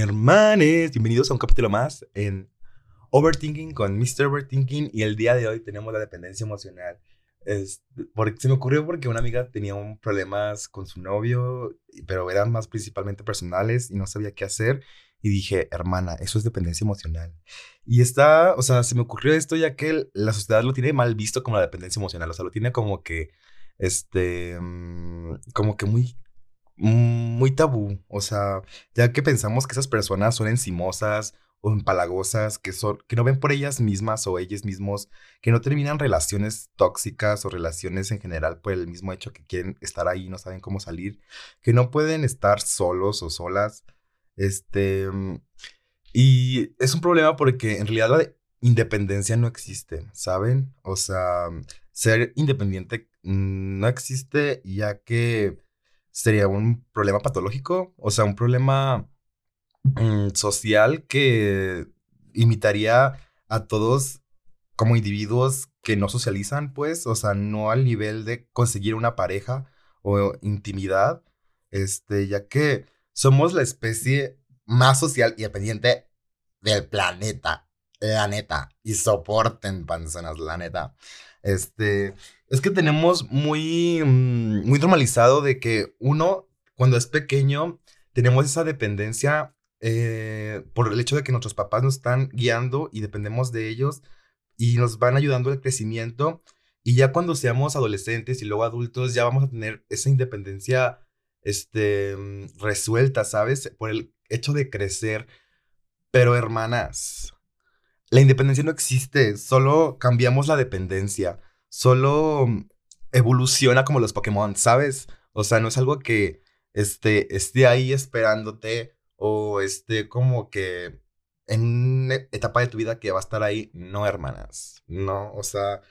Hermanes, bienvenidos a un capítulo más en Overthinking con Mr. Overthinking y el día de hoy tenemos la dependencia emocional. Es, se me ocurrió porque una amiga tenía un problemas con su novio, pero eran más principalmente personales y no sabía qué hacer. Y dije, hermana, eso es dependencia emocional. Y está, o sea, se me ocurrió esto ya que la sociedad lo tiene mal visto como la dependencia emocional. O sea, lo tiene como que, este, mm, como que muy muy tabú. O sea, ya que pensamos que esas personas son encimosas o empalagosas, que, son, que no ven por ellas mismas o ellos mismos, que no terminan relaciones tóxicas o relaciones en general por el mismo hecho que quieren estar ahí no saben cómo salir, que no pueden estar solos o solas. Este. Y es un problema porque en realidad la independencia no existe, ¿saben? O sea, ser independiente mm, no existe ya que sería un problema patológico, o sea, un problema mm, social que imitaría a todos como individuos que no socializan, pues, o sea, no al nivel de conseguir una pareja o intimidad, este, ya que somos la especie más social y dependiente del planeta, la neta, y soporten panzonas, la neta. Este, es que tenemos muy, mm, muy normalizado de que uno, cuando es pequeño, tenemos esa dependencia eh, por el hecho de que nuestros papás nos están guiando y dependemos de ellos y nos van ayudando al crecimiento. Y ya cuando seamos adolescentes y luego adultos, ya vamos a tener esa independencia este, mm, resuelta, ¿sabes? Por el hecho de crecer. Pero hermanas, la independencia no existe, solo cambiamos la dependencia solo evoluciona como los Pokémon, ¿sabes? O sea, no es algo que este, esté ahí esperándote o esté como que en una etapa de tu vida que va a estar ahí. No, hermanas, no, o sea,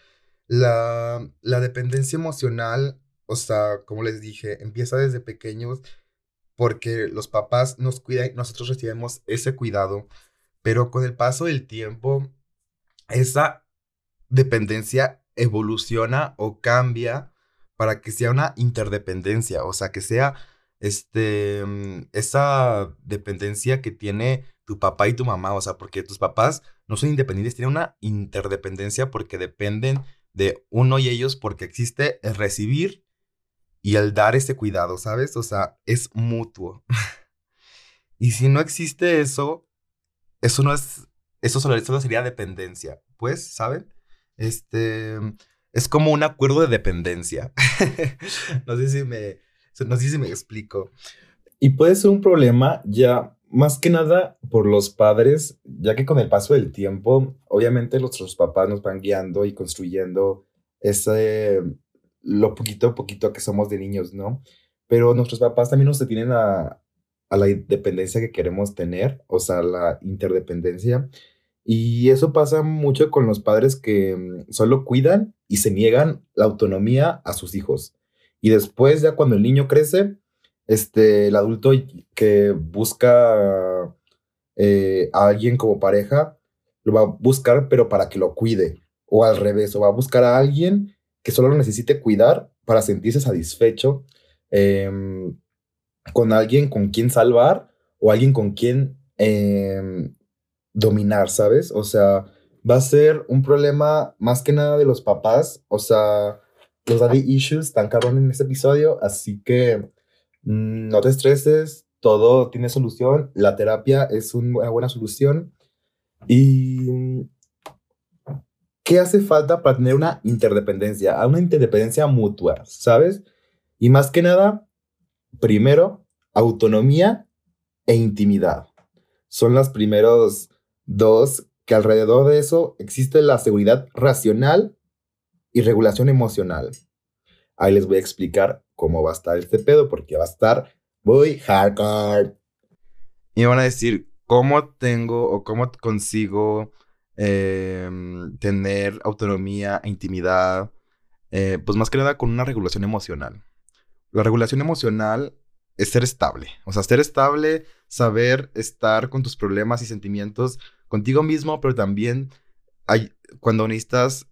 la, la dependencia emocional, o sea, como les dije, empieza desde pequeños porque los papás nos cuidan, nosotros recibimos ese cuidado, pero con el paso del tiempo, esa dependencia evoluciona o cambia para que sea una interdependencia, o sea, que sea este, mm, esa dependencia que tiene tu papá y tu mamá, o sea, porque tus papás no son independientes, tienen una interdependencia porque dependen de uno y ellos porque existe el recibir y el dar ese cuidado, ¿sabes? O sea, es mutuo. y si no existe eso, eso no es, eso solo, solo sería dependencia, pues, ¿saben? Este, es como un acuerdo de dependencia. no, sé si me, no sé si me explico. Y puede ser un problema ya más que nada por los padres, ya que con el paso del tiempo, obviamente nuestros papás nos van guiando y construyendo ese, lo poquito a poquito que somos de niños, ¿no? Pero nuestros papás también nos detienen a, a la independencia que queremos tener, o sea, la interdependencia. Y eso pasa mucho con los padres que mm, solo cuidan y se niegan la autonomía a sus hijos. Y después, ya cuando el niño crece, este, el adulto que busca eh, a alguien como pareja, lo va a buscar, pero para que lo cuide. O al revés, o va a buscar a alguien que solo lo necesite cuidar para sentirse satisfecho em, con alguien con quien salvar o alguien con quien em, dominar, ¿sabes? O sea, va a ser un problema más que nada de los papás, o sea, los daddy issues están cabrón en este episodio, así que mm, no te estreses, todo tiene solución, la terapia es una buena solución. ¿Y qué hace falta para tener una interdependencia? Una interdependencia mutua, ¿sabes? Y más que nada, primero, autonomía e intimidad. Son los primeros Dos, que alrededor de eso existe la seguridad racional y regulación emocional. Ahí les voy a explicar cómo va a estar este pedo, porque va a estar muy hardcore. Y van a decir, ¿cómo tengo o cómo consigo em, tener autonomía e intimidad? Eh, pues más que nada con una regulación emocional. La regulación emocional es ser estable. O sea, ser estable, saber estar con tus problemas y sentimientos contigo mismo, pero también hay, cuando necesitas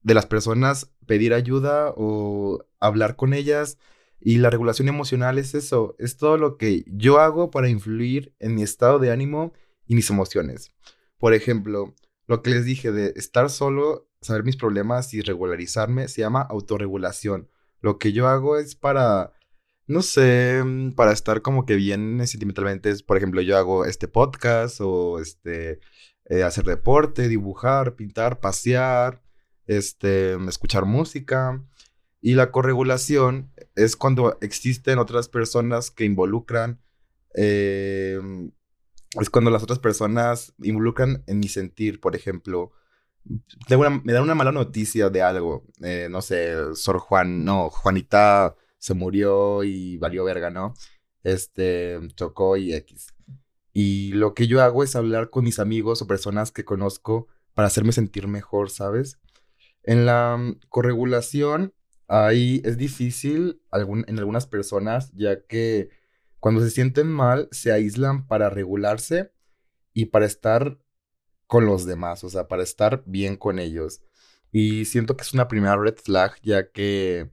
de las personas pedir ayuda o hablar con ellas, Y la regulación emocional es eso, es todo lo que yo hago para influir en mi estado de ánimo y mis emociones. Por ejemplo, lo que les dije de estar solo, saber mis problemas y regularizarme, se llama autorregulación. Lo que yo hago es para, no sé, mm, para estar como que bien sentimentalmente. por ejemplo, yo hago este podcast o este, eh, hacer deporte, dibujar, pintar, pasear, este, escuchar música. Y la corregulación es cuando existen otras personas que involucran, em, es cuando las otras personas involucran en mi sentir, por ejemplo, me dan una mala noticia de algo, eh, no sé, Sor Juan, no, Juanita se murió y valió verga, ¿no? Este, chocó y X. Y lo que yo hago es hablar con mis amigos o personas que conozco para hacerme sentir mejor, ¿sabes? En la mm, corregulación, ahí es difícil en algunas personas, ya que cuando se sienten mal, se aíslan para regularse y para estar con los demás, o sea, para estar bien con ellos. Y siento que es una primera red flag, ya que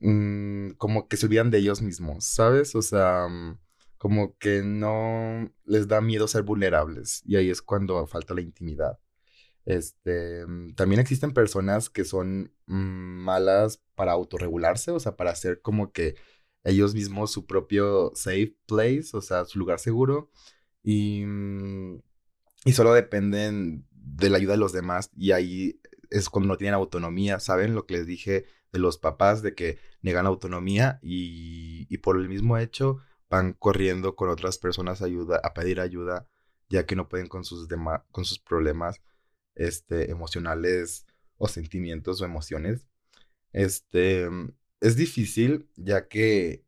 mm, como que se olvidan de ellos mismos, ¿sabes? O sea, mm, como que no les da miedo ser vulnerables y ahí es cuando falta la intimidad. Este, mm, también existen personas que son malas para autorregularse, o sea, para hacer como que ellos mismos su propio safe place, o sea, su lugar seguro. Y y solo dependen de la ayuda de los demás y ahí es cuando no tienen autonomía, ¿saben? Lo que les dije de los papás, de que negan autonomía y, por el mismo hecho van corriendo con otras personas a, ayuda, a pedir ayuda, ya que no pueden con sus, con sus problemas este, emocionales o sentimientos o emociones. Este, es difícil, ya que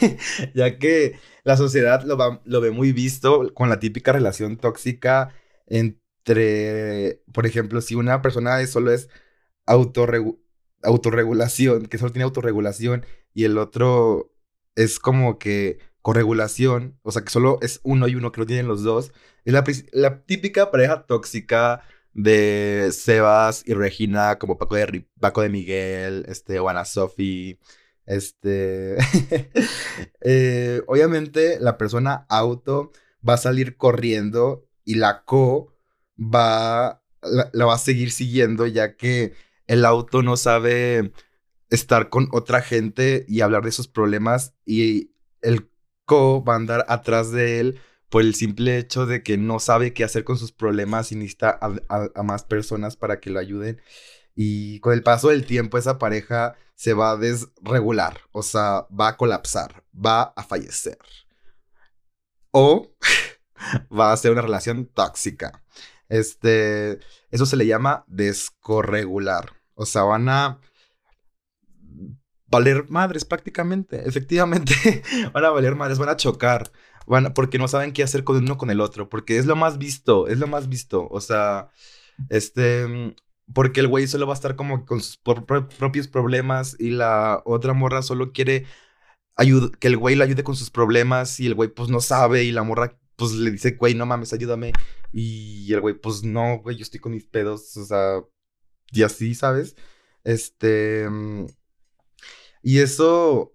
ya que la sociedad lo, ve muy visto con la típica relación tóxica entre, por ejemplo, si una persona solo es autorregulación, que solo tiene autorregulación, y el otro es como que corregulación, o sea, que solo es uno y uno que lo tienen los dos, es la, la típica pareja tóxica de Sebas y Regina, como Paco de, Paco de Miguel, este, o Sophie, este, eh, obviamente la persona auto va a salir corriendo y la co va, la, va a seguir siguiendo ya que el auto no sabe estar con otra gente y hablar de esos problemas y el co va a andar atrás de él por el simple hecho de que no sabe qué hacer con sus problemas y necesita a más personas para que lo ayuden. Y con el paso del tiempo esa pareja se va a desregular, o sea, va a colapsar, va a fallecer. O va a ser una relación tóxica. Este, eso se le llama descorregular. O sea, van a valer madres prácticamente. Efectivamente, van a valer madres, van a chocar. Van porque no saben qué hacer con uno con el otro. Porque es lo más visto, es lo más visto. O sea, este, porque el güey solo va a estar como con sus propios problemas y la otra morra solo quiere que el güey le ayude con sus problemas y el güey pues no sabe y la morra pues le dice, güey, no mames, ayúdame. Y el güey, pues no, güey, yo estoy con mis pedos, o sea, y así, ¿sabes? Este... Y eso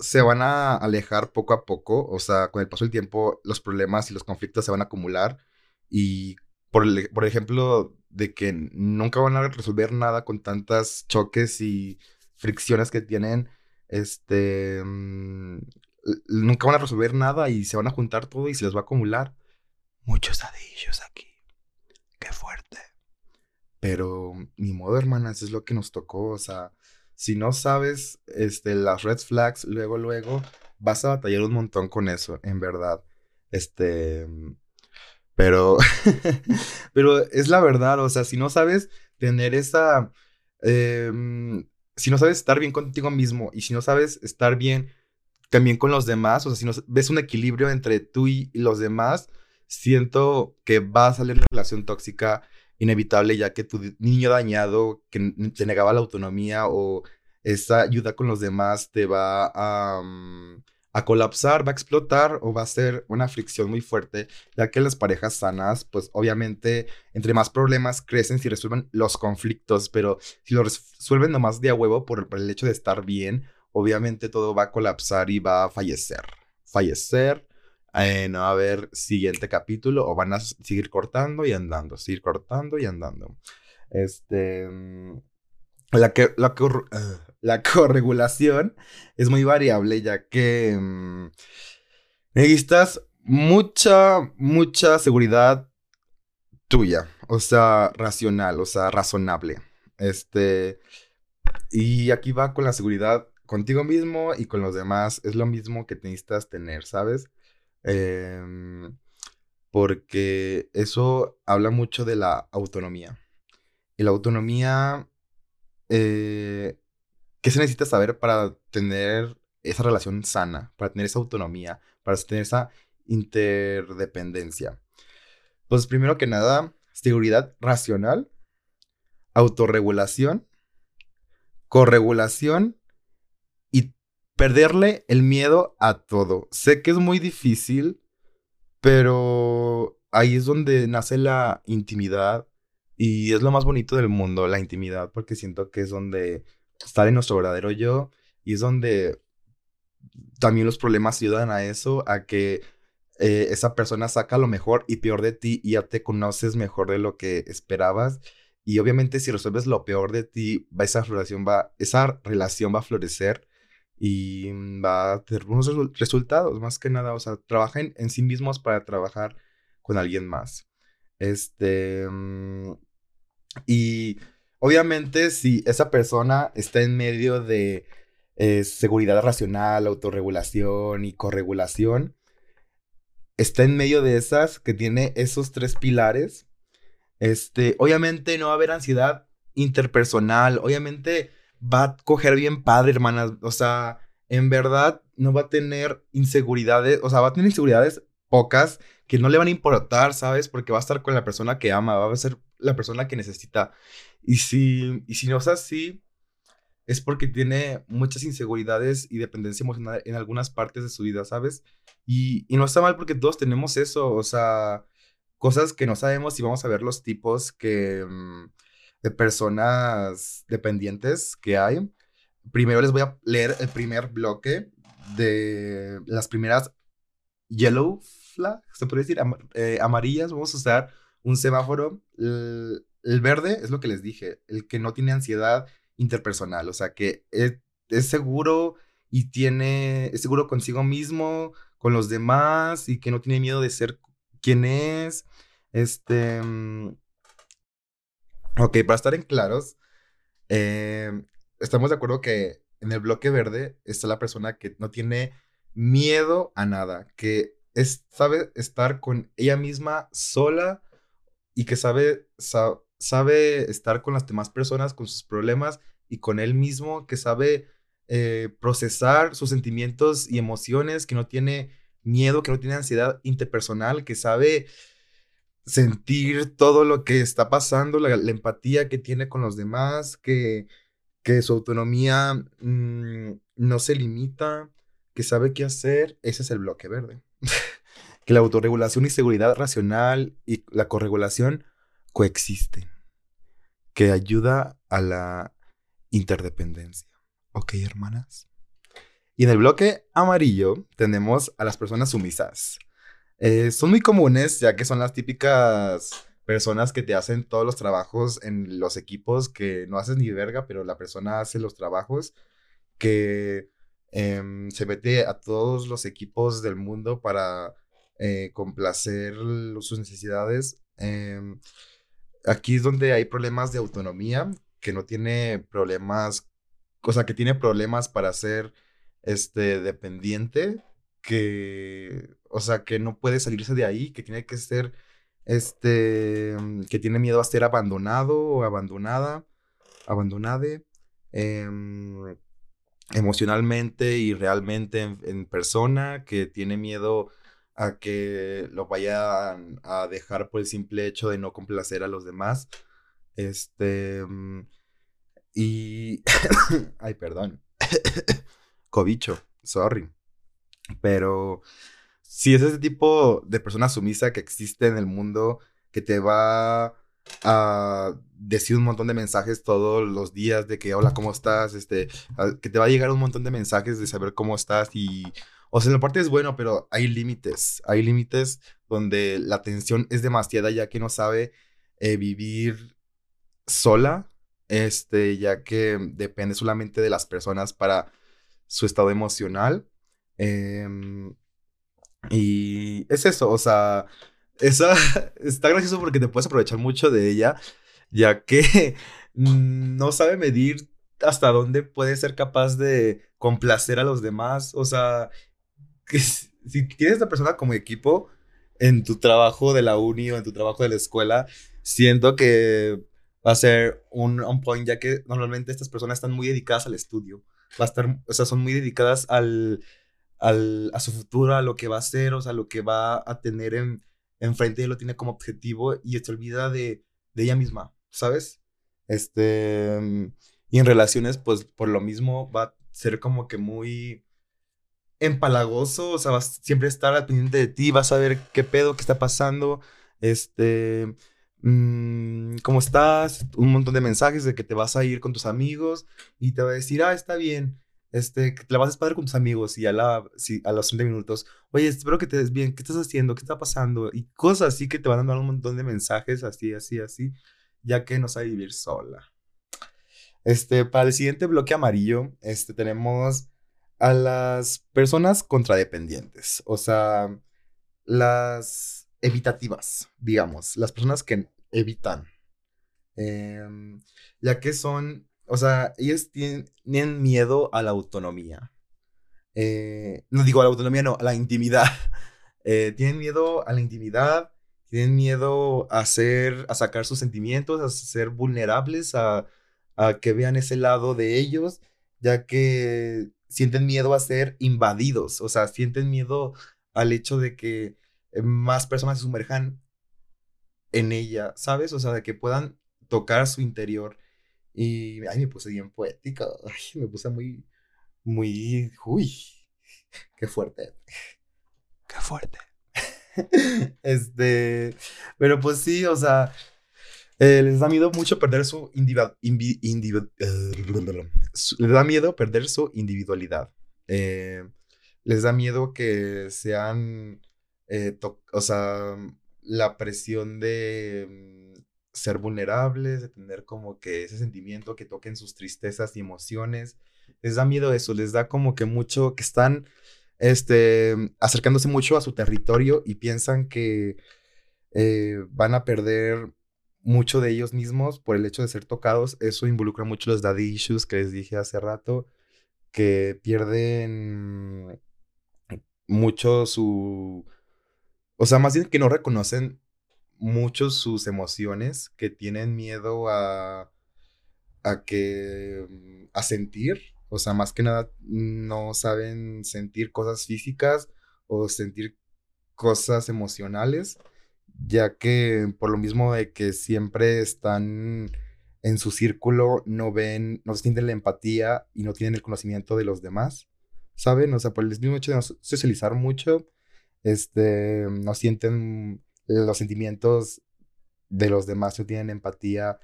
se van a alejar poco a poco, o sea, con el paso del tiempo los problemas y los conflictos se van a acumular y por, por ejemplo, de que nunca van a resolver nada con tantas choques y fricciones que tienen, este, mm, nunca van a resolver nada y se van a juntar todo y se les va a acumular muchos adillos aquí. Qué fuerte. Pero ni modo, hermanas, es lo que nos tocó, o sea, si no sabes este las red flags luego luego vas a batallar un montón con eso, en verdad. Este, pero, pero es la verdad, o sea, si no sabes tener esa, em, si no sabes estar bien contigo mismo y si no sabes estar bien también con los demás, o sea, si no ves un equilibrio entre tú y, los demás, siento que va a salir una relación tóxica inevitable ya que tu niño dañado que te negaba la autonomía o esa ayuda con los demás te va a... Mm, a colapsar, va a explotar o va a ser una fricción muy fuerte, ya que las parejas sanas, pues obviamente, entre más problemas crecen si resuelven los conflictos, pero si lo resuelven nomás de a huevo por, el hecho de estar bien obviamente todo va a colapsar y va a fallecer. Fallecer, no va a haber siguiente capítulo o van a seguir cortando y andando, seguir cortando y andando. Este, mm, la, que, la, la corregulación es muy variable ya que mm, necesitas mucha, mucha seguridad tuya, o sea, racional, o sea, razonable. Este, y aquí va con la seguridad contigo mismo y con los demás. Es lo mismo que necesitas tener, ¿sabes? Em, porque eso habla mucho de la autonomía. Y la autonomía, eh, ¿qué se necesita saber para tener esa relación sana, para tener esa autonomía, para tener esa interdependencia? Pues primero que nada, seguridad racional, autorregulación, corregulación y perderle el miedo a todo. Sé que es muy difícil, pero ahí es donde nace la intimidad y es lo más bonito del mundo, la intimidad, porque siento que es donde sale nuestro verdadero yo y es donde también los problemas ayudan a eso, a que eh, esa persona saca lo mejor y peor de ti y ya te conoces mejor de lo que esperabas. Y obviamente si resuelves lo peor de ti, va, esa, relación va, esa relación va a florecer y va a tener unos resultados, más que nada. O sea, trabajen en sí mismos para trabajar con alguien más. Este... Mm, y obviamente si esa persona está en medio de eh, seguridad racional, autorregulación y corregulación, está en medio de esas, que tiene esos tres pilares, este, obviamente no va a haber ansiedad interpersonal, obviamente va a coger bien padre, hermanas, o sea, en verdad no va a tener inseguridades, o sea, va a tener inseguridades pocas que no le van a importar, ¿sabes? Porque va a estar con la persona que ama, va a ser la persona que necesita. Y si, y si no es así, es porque tiene muchas inseguridades y dependencia emocional en algunas partes de su vida, ¿sabes? Y, no está mal porque todos tenemos eso, o sea, cosas que no sabemos y vamos a ver los tipos que, mm, de personas dependientes que hay. Primero les voy a leer el primer bloque de las primeras yellow se puede decir, eh, amarillas. Vamos a usar un semáforo. El, el, verde es lo que les dije, el que no tiene ansiedad interpersonal, o sea, que es, es seguro y tiene, es seguro consigo mismo, con los demás y que no tiene miedo de ser quien es. Este. Mm, ok, para estar en claros, em, estamos de acuerdo que en el bloque verde está la persona que no tiene miedo a nada, que es, sabe estar con ella misma sola y que sabe, sabe estar con las demás personas, con sus problemas y con él mismo, que sabe eh, procesar sus sentimientos y emociones, que no tiene miedo, que no tiene ansiedad interpersonal, que sabe sentir todo lo que está pasando, la, empatía que tiene con los demás, que, que su autonomía mm, no se limita, que sabe qué hacer, ese es el bloque verde. que la autorregulación y seguridad racional y la corregulación coexisten, que ayuda a la interdependencia. ¿Ok, hermanas? Y en el bloque amarillo tenemos a las personas sumisas. Eh, son muy comunes ya que son las típicas personas que te hacen todos los trabajos en los equipos que no haces ni verga, pero la persona hace los trabajos que em, se mete a todos los equipos del mundo para eh, complacer sus necesidades. Em, aquí es donde hay problemas de autonomía, que no tiene problemas o sea, que tiene problemas para ser este, dependiente, que, o sea, que no puede salirse de ahí, que tiene que ser, este, que tiene miedo a ser abandonado o abandonada, abandonade, em, emocionalmente y realmente en, persona, que tiene miedo a que lo vayan a dejar por el simple hecho de no complacer a los demás. Este, mm, y. Ay, perdón. Cobicho, sorry. Pero si es ese tipo de persona sumisa que existe en el mundo que te va a decir un montón de mensajes todos los días de que hola, ¿cómo estás? Este, que te va a llegar un montón de mensajes de saber cómo estás y, o sea, en la parte es bueno, pero hay límites, hay límites donde la tensión es demasiada ya que no sabe eh, vivir sola, este, ya que depende solamente de las personas para su estado emocional. Em, y es eso, o sea, esa está gracioso porque te puedes aprovechar mucho de ella, ya que no sabe medir hasta dónde puede ser capaz de complacer a los demás. O sea, que si tienes a esta persona como equipo en tu trabajo de la uni o en tu trabajo de la escuela, siento que va a ser un on point, ya que normalmente estas personas están muy dedicadas al estudio. Va a estar, o sea, son muy dedicadas al, al, a su futuro, a lo que va a hacer, o sea, lo que va a tener en, enfrente y lo tiene como objetivo y se olvida de, de ella misma, ¿sabes? Este, y en relaciones, pues por lo mismo va a ser como que muy empalagoso, o sea, vas siempre estar al pendiente de ti, vas a ver qué pedo, qué está pasando, este, mmm, ¿cómo estás? Un montón de mensajes de que te vas a ir con tus amigos y te va a decir, ah, está bien, este, que te la vas a padre con tus amigos y a, la, si, a los 30 minutos, oye, espero que te des bien, ¿qué estás haciendo? ¿Qué está pasando? Y cosas así que te van a dar un montón de mensajes, así, así, así, ya que no sabe vivir sola. Este, para el siguiente bloque amarillo, este, tenemos a las personas contradependientes, o sea, las evitativas, digamos, las personas que evitan, em, ya que son o sea, ellos tienen, miedo a la autonomía. Eh, no digo a la autonomía, no, a la intimidad. Eh, tienen miedo a la intimidad, tienen miedo a hacer, a sacar sus sentimientos, a ser vulnerables, a, a que vean ese lado de ellos, ya que sienten miedo a ser invadidos, o sea, sienten miedo al hecho de que eh, más personas se sumerjan en ella, ¿sabes? O sea, de que puedan tocar su interior y ay, me puse bien poética. Ay, me puse muy, muy, uy, qué fuerte. Qué fuerte. este, pero pues sí, o sea, eh, les da miedo mucho perder su individualidad. les da miedo perder su individualidad. Eh, les da miedo que sean, eh, o sea, la presión de ser vulnerables, de tener como que ese sentimiento que toquen sus tristezas y emociones. Les da miedo eso, les da como que mucho, que están este, acercándose mucho a su territorio y piensan que eh, van a perder mucho de ellos mismos por el hecho de ser tocados. Eso involucra mucho los daddy issues que les dije hace rato, que pierden mucho su... O sea, más bien que no reconocen mucho sus emociones, que tienen miedo a, a que, mm, a sentir, o sea, más que nada no saben sentir cosas físicas o sentir cosas emocionales, ya que por lo mismo de que siempre están en su círculo, no ven, no sienten la empatía y no tienen el conocimiento de los demás, ¿saben? O sea, por el mismo hecho de no socializar mucho, este, no sienten los sentimientos de los demás no tienen empatía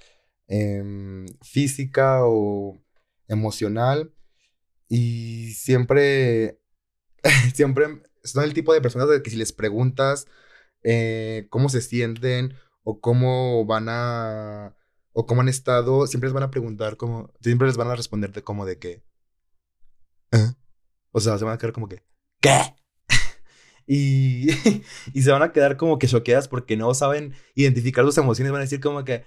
em, física o emocional y siempre, siempre son el tipo de personas de que si les preguntas eh, cómo se sienten o cómo van a o cómo han estado, siempre les van a preguntar como, siempre les van a responder de como de que, ¿Eh? o sea, se van a quedar como que, ¿qué? Y, y se van a quedar como que choqueadas porque no saben identificar sus emociones. Van a decir como que,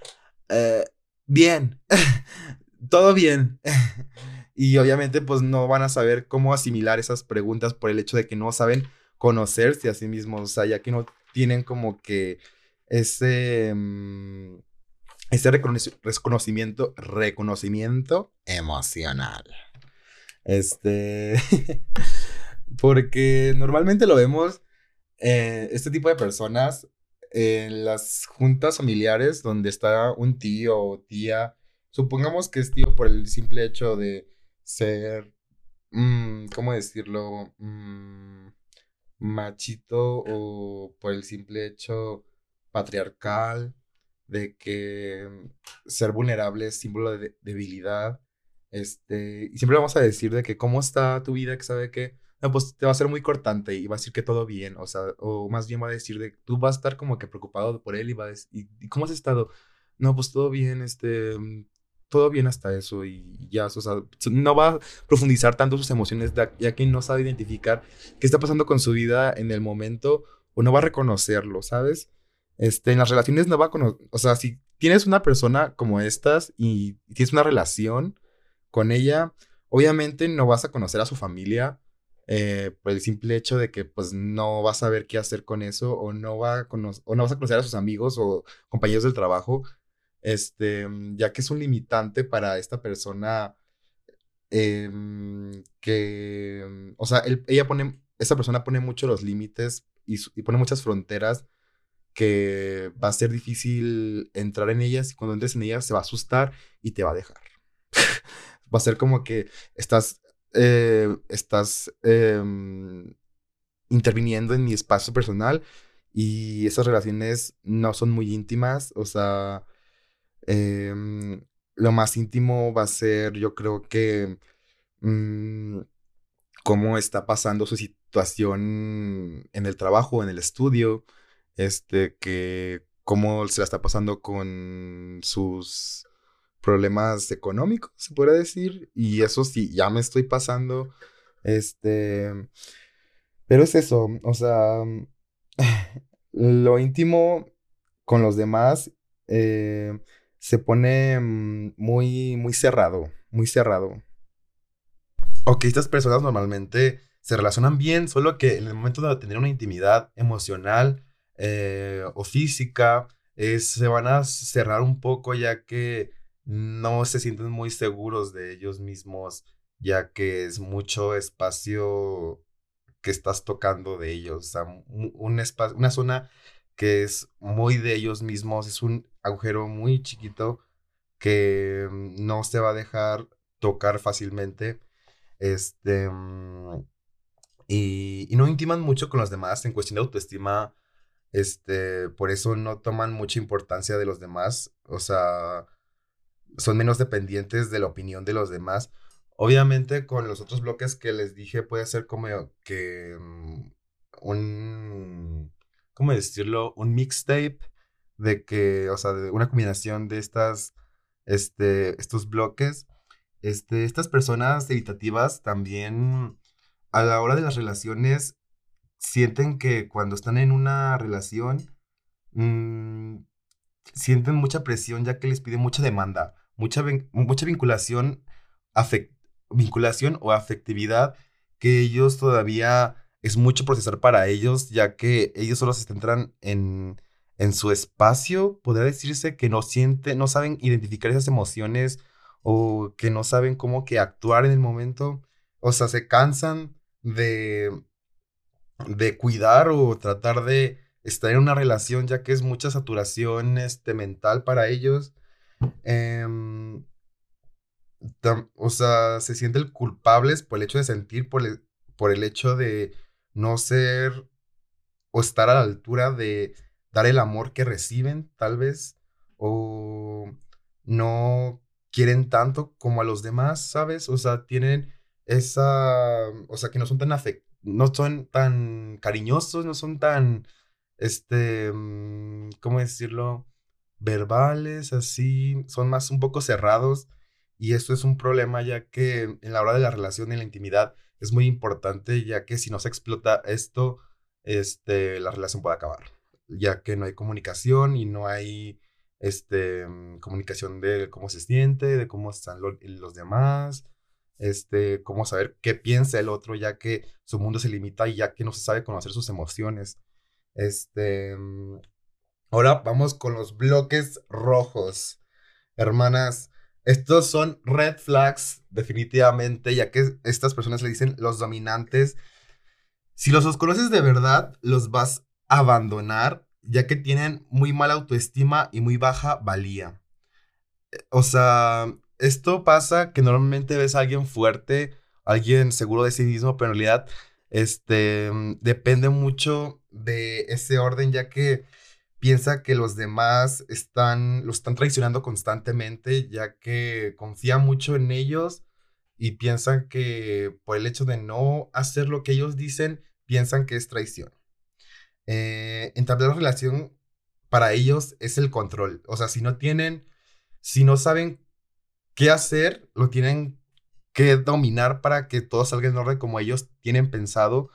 eh, bien, todo bien. y obviamente pues no van a saber cómo asimilar esas preguntas por el hecho de que no saben conocerse a sí mismos. O sea, ya que no tienen como que ese... Mm, ese reconocimiento, reconocimiento emocional. Este. Porque normalmente lo vemos, eh, este tipo de personas, en las juntas familiares donde está un tío o tía. Supongamos que es tío por el simple hecho de ser, mm, ¿cómo decirlo? Mm, machito o por el simple hecho patriarcal de que ser vulnerable es símbolo de debilidad. Este, y siempre vamos a decir de que cómo está tu vida, que sabe que, no, pues te va a ser muy cortante y va a decir que todo bien, o sea, o más bien va a decir de tú vas a estar como que preocupado por él y va a decir, ¿y, cómo has estado? No, pues todo bien, este, todo bien hasta eso y ya, o sea, no va a profundizar tanto sus emociones ya que no sabe identificar qué está pasando con su vida en el momento o no va a reconocerlo, ¿sabes? Este, en las relaciones no va a conocer, o sea, si tienes una persona como estas y tienes una relación con ella, obviamente no vas a conocer a su familia eh, por el simple hecho de que pues no vas a saber qué hacer con eso o no, va a o no vas a conocer a sus amigos o compañeros del trabajo este, mm, ya que es un limitante para esta persona em, que, mm, o sea, ella pone, esa persona pone mucho los límites y, pone muchas fronteras que va a ser difícil entrar en ellas y cuando entres en ellas se va a asustar y te va a dejar. va a ser como que estás, eh, estás em, interviniendo en mi espacio personal y esas relaciones no son muy íntimas, o sea, Em, lo más íntimo va a ser, yo creo que, mm, cómo está pasando su situación en el trabajo, en el estudio, este, que cómo se la está pasando con sus problemas económicos, se puede decir, y eso sí, ya me estoy pasando, este, pero es eso, o sea, lo íntimo con los demás, eh, se pone mm, muy, muy cerrado, muy cerrado. Ok, estas personas normalmente se relacionan bien, solo que en el momento de tener una intimidad emocional eh, o física, se van a cerrar un poco ya que no se sienten muy seguros de ellos mismos, ya que es mucho espacio que estás tocando de ellos, o sea, una zona que es muy de ellos mismos, es un agujero muy chiquito que mm, no se va a dejar tocar fácilmente. Este. Mm, y, no intiman mucho con los demás en cuestión de autoestima. Este, por eso no toman mucha importancia de los demás. O sea, son menos dependientes de la opinión de los demás. Obviamente, con los otros bloques que les dije, puede ser como que mm, un ¿cómo decirlo? Un mixtape de que, o sea, de una combinación de estas, este, estos bloques. Este, estas personas evitativas también a la hora de las relaciones sienten que cuando están en una relación mm, sienten mucha presión ya que les pide mucha demanda, mucha, mucha vinculación, vinculación o afectividad que ellos todavía es mucho procesar para ellos, ya que ellos solo se centran en, en su espacio, podría decirse que no sienten, no saben identificar esas emociones o que no saben cómo que actuar en el momento, o sea, se cansan de, de cuidar o tratar de estar en una relación, ya que es mucha saturación este, mental para ellos. Em, o sea, se sienten culpables por el hecho de sentir, por por el hecho de no ser o estar a la altura de dar el amor que reciben, tal vez, o no quieren tanto como a los demás, ¿sabes? O sea, tienen esa, o sea, que no son tan afect no son tan cariñosos, no son tan, este, mm, ¿cómo decirlo? Verbales, así, son más un poco cerrados y esto es un problema ya que en la hora de la relación y la intimidad es muy importante ya que si no se explota esto, este, la relación puede acabar, ya que no hay comunicación y no hay este, mm, comunicación de cómo se siente, de cómo están los demás, este, cómo saber qué piensa el otro, ya que su mundo se limita y ya que no se sabe conocer sus emociones. Este, mm, ahora vamos con los bloques rojos. Hermanas, estos son red flags, definitivamente, ya que estas personas le dicen los dominantes. Si los conoces de verdad, los vas a abandonar, ya que tienen muy mala autoestima y muy baja valía. O sea, esto pasa que normalmente ves a alguien fuerte, alguien seguro de sí mismo, pero en realidad este, depende mucho de ese orden, ya que piensa que los demás están, lo están traicionando constantemente, ya que confía mucho en ellos y piensan que por el hecho de no hacer lo que ellos dicen, piensan que es traición. Eh, entablar relación para ellos es el control. O sea, si no tienen, si no saben qué hacer, lo tienen que dominar para que todo salga en orden como ellos tienen pensado,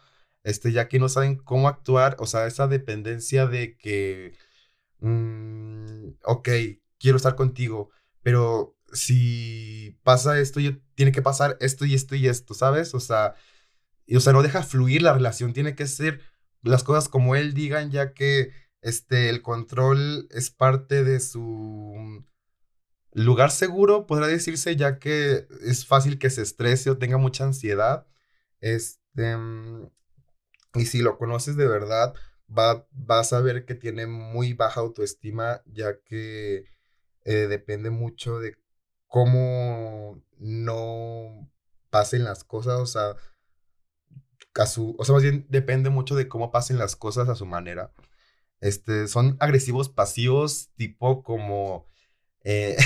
este, ya que no saben cómo actuar, o sea, esa dependencia de que, mm, ok, quiero estar contigo, pero si pasa esto, yo, tiene que pasar esto y esto y esto, ¿sabes? O sea, y, o sea, no deja fluir la relación, tiene que ser las cosas como él digan, ya que este, el control es parte de su lugar seguro, podría decirse, ya que es fácil que se estrese o tenga mucha ansiedad. Este, mm, y si lo conoces de verdad, va, vas a ver que tiene muy baja autoestima, ya que eh, depende mucho de cómo no pasen las cosas, o sea, a su, o sea, más bien depende mucho de cómo pasen las cosas a su manera. Este, son agresivos pasivos, tipo como eh,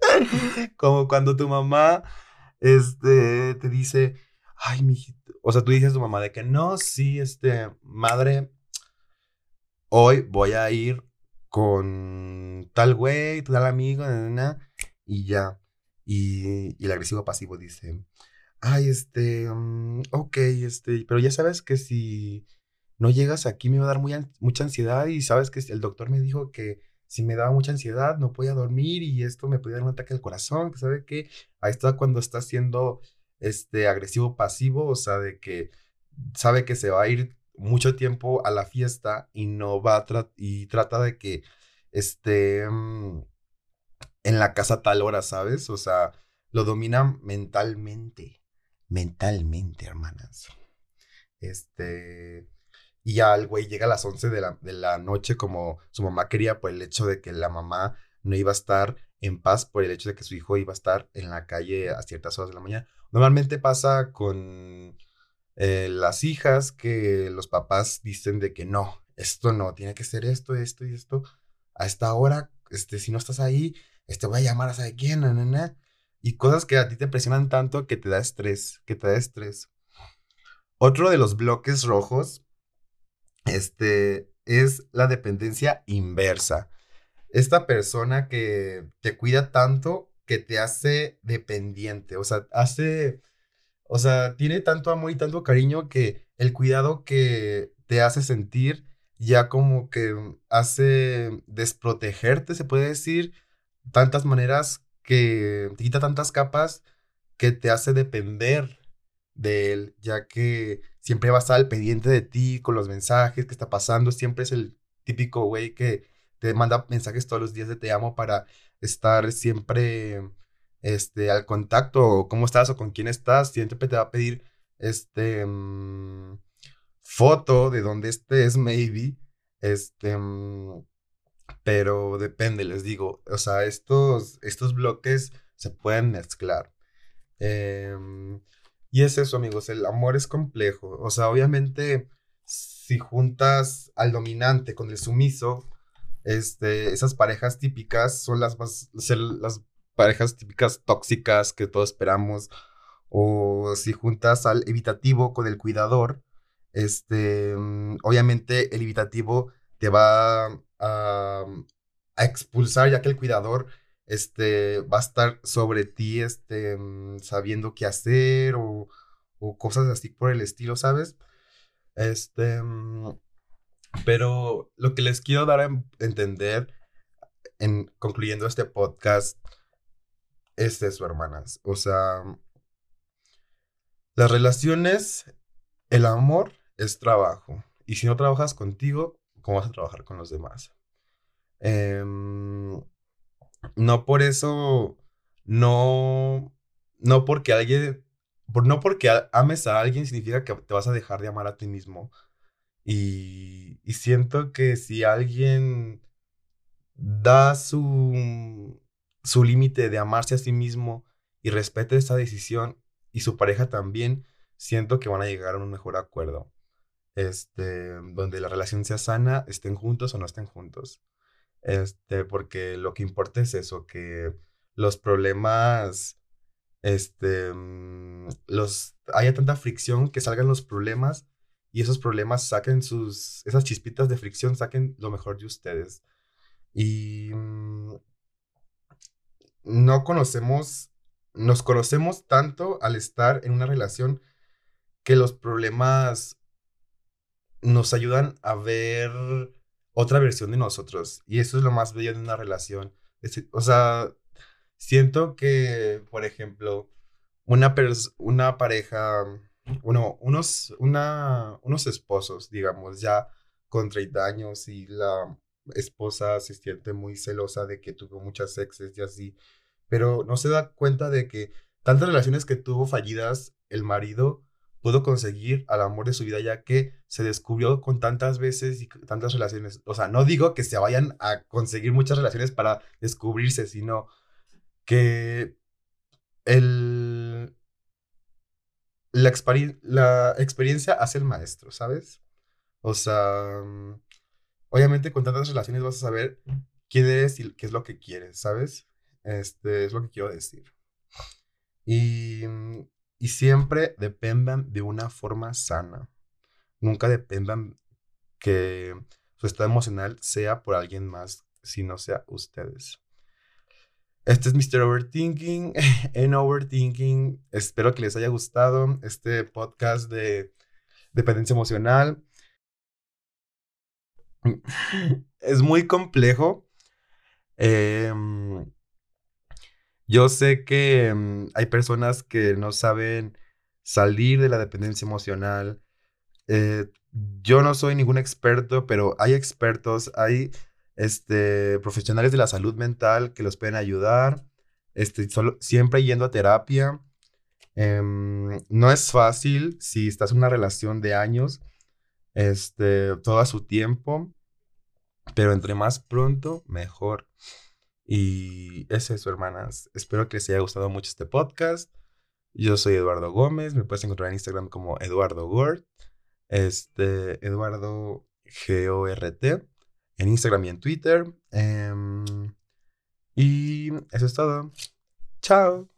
como cuando tu mamá este, te dice, ay, mijito, o sea, tú dices a tu mamá de que no, sí, este, madre, hoy voy a ir con tal güey, tal amigo, y ya. Y, el agresivo pasivo dice, ay, este, mm, ok, este, pero ya sabes que si no llegas aquí me va a dar muy, mucha ansiedad y sabes que el doctor me dijo que si me daba mucha ansiedad, no podía dormir y esto me podía dar un ataque al corazón, que sabe que ahí está cuando está siendo este agresivo pasivo, o sea, de que sabe que se va a ir mucho tiempo a la fiesta y no va a y trata de que esté mm, en la casa tal hora, ¿sabes? O sea, lo domina mentalmente, mentalmente, hermanas. Este, y ya el güey llega a las 11 de la, de la noche como su mamá quería por el hecho de que la mamá no iba a estar en paz por el hecho de que su hijo iba a estar en la calle a ciertas horas de la mañana. Normalmente pasa con eh, las hijas que los papás dicen de que no, esto no, tiene que ser esto, esto y esto. A esta hora, este, si no estás ahí, este, voy a llamar a saber quién, y cosas que a ti te presionan tanto que te da estrés, que te da estrés. Otro de los bloques rojos este, es la dependencia inversa. Esta persona que te cuida tanto que te hace dependiente, o sea, hace, o sea, tiene tanto amor y tanto cariño que el cuidado que te hace sentir ya como que hace desprotegerte, se puede decir, tantas maneras que te quita tantas capas que te hace depender de él, ya que siempre va a estar al pendiente de ti con los mensajes que está pasando, siempre es el típico güey que te manda mensajes todos los días de te amo para estar siempre este, al contacto, cómo estás o con quién estás, siempre te va a pedir este mm, foto de dónde estés, maybe, este, mm, pero depende, les digo, o sea, estos, estos bloques se pueden mezclar. Eh, y es eso, amigos, el amor es complejo. O sea, obviamente, si juntas al dominante con el sumiso, este, esas parejas típicas son las más, las parejas típicas tóxicas que todos esperamos. O si juntas al evitativo con el cuidador, este, mm, obviamente el evitativo te va a, a expulsar, ya que el cuidador este, va a estar sobre ti, este, mm, sabiendo qué hacer o, cosas así por el estilo, ¿sabes? Este, mm, pero lo que les quiero dar a entender en concluyendo este podcast es eso, hermanas. O sea, las relaciones, el amor es trabajo. Y si no trabajas contigo, ¿cómo vas a trabajar con los demás? Eh, no por eso, no, no porque alguien, no porque ames a alguien significa que te vas a dejar de amar a ti mismo. Y, siento que si alguien da su, su límite de amarse a sí mismo y respete esa decisión y su pareja también, siento que van a llegar a un mejor acuerdo. este, donde la relación sea sana, estén juntos o no estén juntos. Este, porque lo que importa es eso, que los problemas, este, mm, los, haya tanta fricción que salgan los problemas y esos problemas saquen sus, esas chispitas de fricción saquen lo mejor de ustedes. Y mm, no conocemos, nos conocemos tanto al estar en una relación que los problemas nos ayudan a ver otra versión de nosotros. Y eso es lo más bello de una relación. o sea, siento que, por ejemplo, una, una pareja, uno, unos, una, unos esposos, digamos, ya con 30 años y la esposa se siente muy celosa de que tuvo muchas exes y así, pero no se da cuenta de que tantas relaciones que tuvo fallidas el marido pudo conseguir al amor de su vida ya que se descubrió con tantas veces y tantas relaciones. O sea, no digo que se vayan a conseguir muchas relaciones para descubrirse, sino que el, la, la experiencia hace el maestro, ¿sabes? O sea, mm, obviamente con tantas relaciones vas a saber quién eres y qué es lo que quieres, ¿sabes? Este es lo que quiero decir. Y mm, y siempre dependan de una forma sana. Nunca dependan que su estado emocional sea por alguien más, si no sea ustedes. Este es Mr. Overthinking en Overthinking. Espero que les haya gustado este podcast de dependencia emocional. Es muy complejo. Eh, yo sé que mm, hay personas que no saben salir de la dependencia emocional. Eh, yo no soy ningún experto, pero hay expertos, hay este, profesionales de la salud mental que los pueden ayudar. Este, solo, siempre yendo a terapia. Em, no es fácil si estás en una relación de años, este, todo a su tiempo, pero entre más pronto, mejor. Y es eso, hermanas. Espero que les haya gustado mucho este podcast. Yo soy Eduardo Gómez. Me puedes encontrar en Instagram como Eduardo Gort. Este, Eduardo G-O-R-T. En Instagram y en Twitter. Em, y eso es todo. Chao.